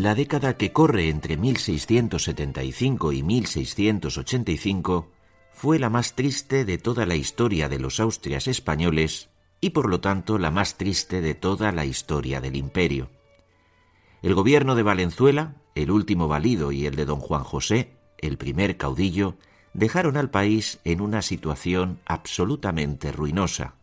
La década que corre entre 1675 y 1685 fue la más triste de toda la historia de los Austrias españoles y por lo tanto la más triste de toda la historia del imperio. El gobierno de Valenzuela, el último valido y el de don Juan José, el primer caudillo, dejaron al país en una situación absolutamente ruinosa.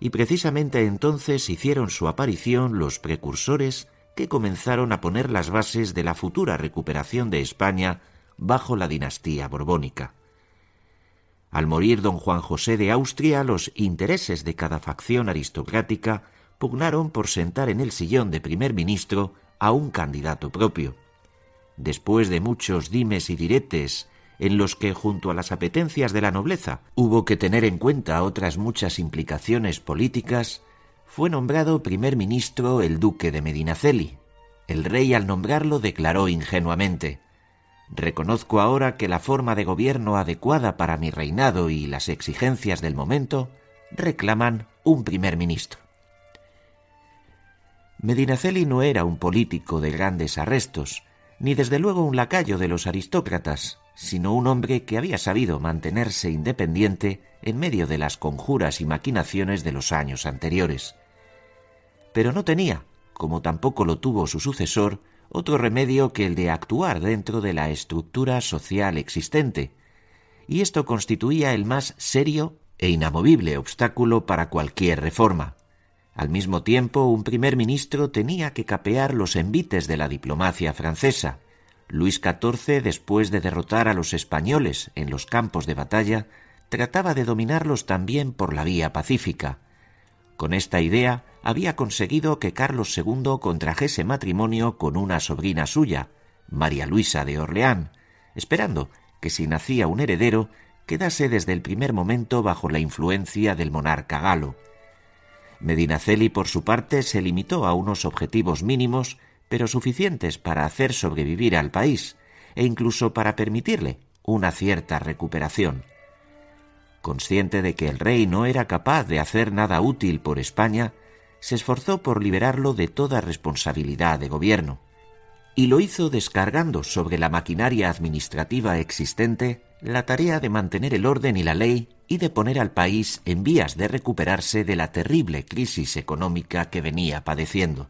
Y precisamente entonces hicieron su aparición los precursores comenzaron a poner las bases de la futura recuperación de España bajo la dinastía borbónica. Al morir don Juan José de Austria, los intereses de cada facción aristocrática pugnaron por sentar en el sillón de primer ministro a un candidato propio. Después de muchos dimes y diretes en los que, junto a las apetencias de la nobleza, hubo que tener en cuenta otras muchas implicaciones políticas, fue nombrado primer ministro el duque de Medinaceli. El rey al nombrarlo declaró ingenuamente Reconozco ahora que la forma de gobierno adecuada para mi reinado y las exigencias del momento reclaman un primer ministro. Medinaceli no era un político de grandes arrestos, ni desde luego un lacayo de los aristócratas, sino un hombre que había sabido mantenerse independiente en medio de las conjuras y maquinaciones de los años anteriores. Pero no tenía, como tampoco lo tuvo su sucesor, otro remedio que el de actuar dentro de la estructura social existente, y esto constituía el más serio e inamovible obstáculo para cualquier reforma. Al mismo tiempo, un primer ministro tenía que capear los envites de la diplomacia francesa. Luis XIV, después de derrotar a los españoles en los campos de batalla, trataba de dominarlos también por la vía pacífica. Con esta idea había conseguido que Carlos II contrajese matrimonio con una sobrina suya, María Luisa de Orleán, esperando que si nacía un heredero quedase desde el primer momento bajo la influencia del monarca galo. Medinaceli, por su parte, se limitó a unos objetivos mínimos, pero suficientes para hacer sobrevivir al país, e incluso para permitirle una cierta recuperación. Consciente de que el rey no era capaz de hacer nada útil por España, se esforzó por liberarlo de toda responsabilidad de gobierno, y lo hizo descargando sobre la maquinaria administrativa existente la tarea de mantener el orden y la ley y de poner al país en vías de recuperarse de la terrible crisis económica que venía padeciendo.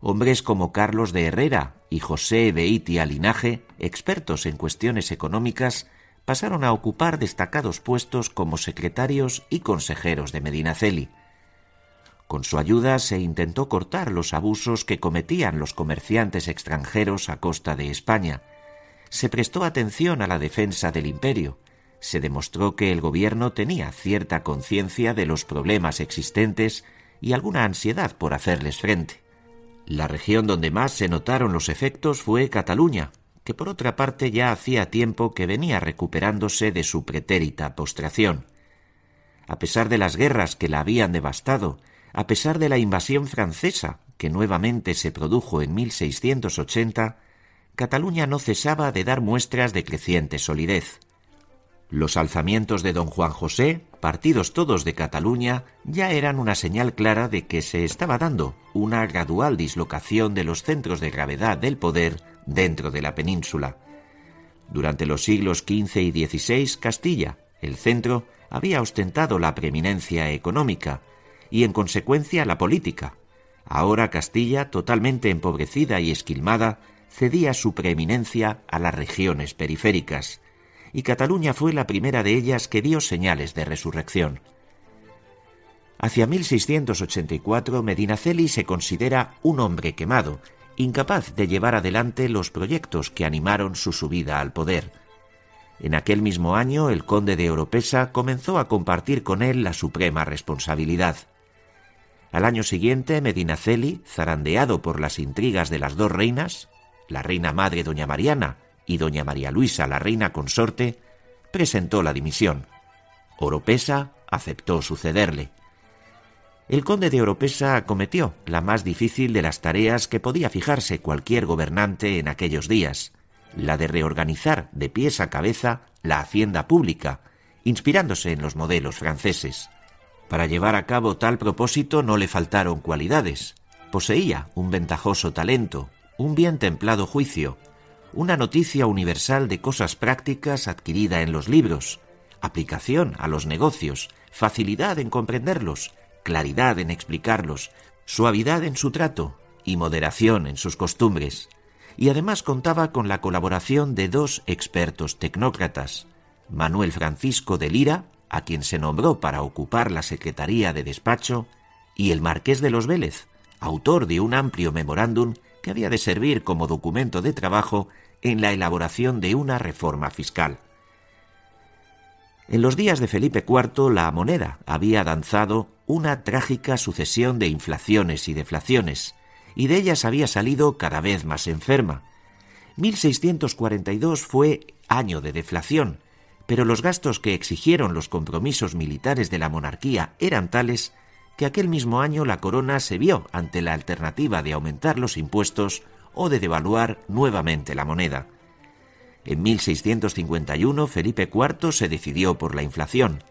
Hombres como Carlos de Herrera y José Beitia Linaje, expertos en cuestiones económicas, pasaron a ocupar destacados puestos como secretarios y consejeros de Medinaceli. Con su ayuda se intentó cortar los abusos que cometían los comerciantes extranjeros a costa de España. Se prestó atención a la defensa del imperio, se demostró que el gobierno tenía cierta conciencia de los problemas existentes y alguna ansiedad por hacerles frente. La región donde más se notaron los efectos fue Cataluña, que por otra parte ya hacía tiempo que venía recuperándose de su pretérita postración. A pesar de las guerras que la habían devastado, a pesar de la invasión francesa que nuevamente se produjo en 1680, Cataluña no cesaba de dar muestras de creciente solidez. Los alzamientos de don Juan José, partidos todos de Cataluña, ya eran una señal clara de que se estaba dando una gradual dislocación de los centros de gravedad del poder dentro de la península. Durante los siglos XV y XVI, Castilla, el centro, había ostentado la preeminencia económica y, en consecuencia, la política. Ahora Castilla, totalmente empobrecida y esquilmada, cedía su preeminencia a las regiones periféricas y Cataluña fue la primera de ellas que dio señales de resurrección. Hacia 1684 Medinaceli se considera un hombre quemado, incapaz de llevar adelante los proyectos que animaron su subida al poder. En aquel mismo año el conde de Oropesa comenzó a compartir con él la suprema responsabilidad. Al año siguiente Medinaceli, zarandeado por las intrigas de las dos reinas, la reina madre doña Mariana y doña María Luisa, la reina consorte, presentó la dimisión. Oropesa aceptó sucederle. El conde de Oropesa acometió la más difícil de las tareas que podía fijarse cualquier gobernante en aquellos días, la de reorganizar de pies a cabeza la hacienda pública, inspirándose en los modelos franceses. Para llevar a cabo tal propósito no le faltaron cualidades. Poseía un ventajoso talento, un bien templado juicio, una noticia universal de cosas prácticas adquirida en los libros, aplicación a los negocios, facilidad en comprenderlos, claridad en explicarlos, suavidad en su trato y moderación en sus costumbres. Y además contaba con la colaboración de dos expertos tecnócratas, Manuel Francisco de Lira, a quien se nombró para ocupar la Secretaría de Despacho, y el Marqués de los Vélez, autor de un amplio memorándum que había de servir como documento de trabajo en la elaboración de una reforma fiscal. En los días de Felipe IV la moneda había danzado una trágica sucesión de inflaciones y deflaciones, y de ellas había salido cada vez más enferma. 1642 fue año de deflación, pero los gastos que exigieron los compromisos militares de la monarquía eran tales que aquel mismo año la corona se vio ante la alternativa de aumentar los impuestos o de devaluar nuevamente la moneda. En 1651 Felipe IV se decidió por la inflación.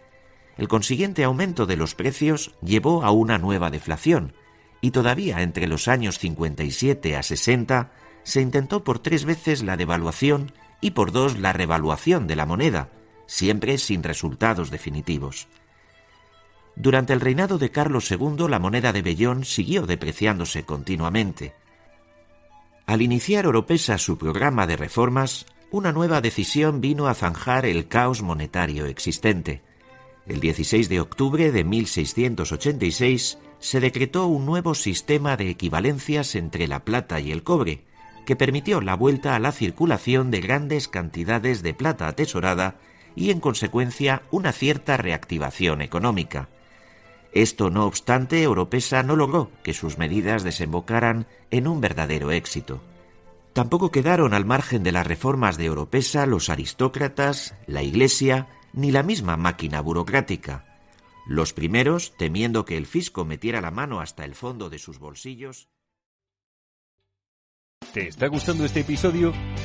El consiguiente aumento de los precios llevó a una nueva deflación, y todavía entre los años 57 a 60 se intentó por tres veces la devaluación y por dos la revaluación de la moneda, siempre sin resultados definitivos. Durante el reinado de Carlos II la moneda de Bellón siguió depreciándose continuamente. Al iniciar Oropesa su programa de reformas, una nueva decisión vino a zanjar el caos monetario existente. El 16 de octubre de 1686 se decretó un nuevo sistema de equivalencias entre la plata y el cobre, que permitió la vuelta a la circulación de grandes cantidades de plata atesorada y, en consecuencia, una cierta reactivación económica. Esto, no obstante, Oropesa no logró que sus medidas desembocaran en un verdadero éxito. Tampoco quedaron al margen de las reformas de Oropesa los aristócratas, la Iglesia, ni la misma máquina burocrática. Los primeros, temiendo que el fisco metiera la mano hasta el fondo de sus bolsillos. ¿Te está gustando este episodio?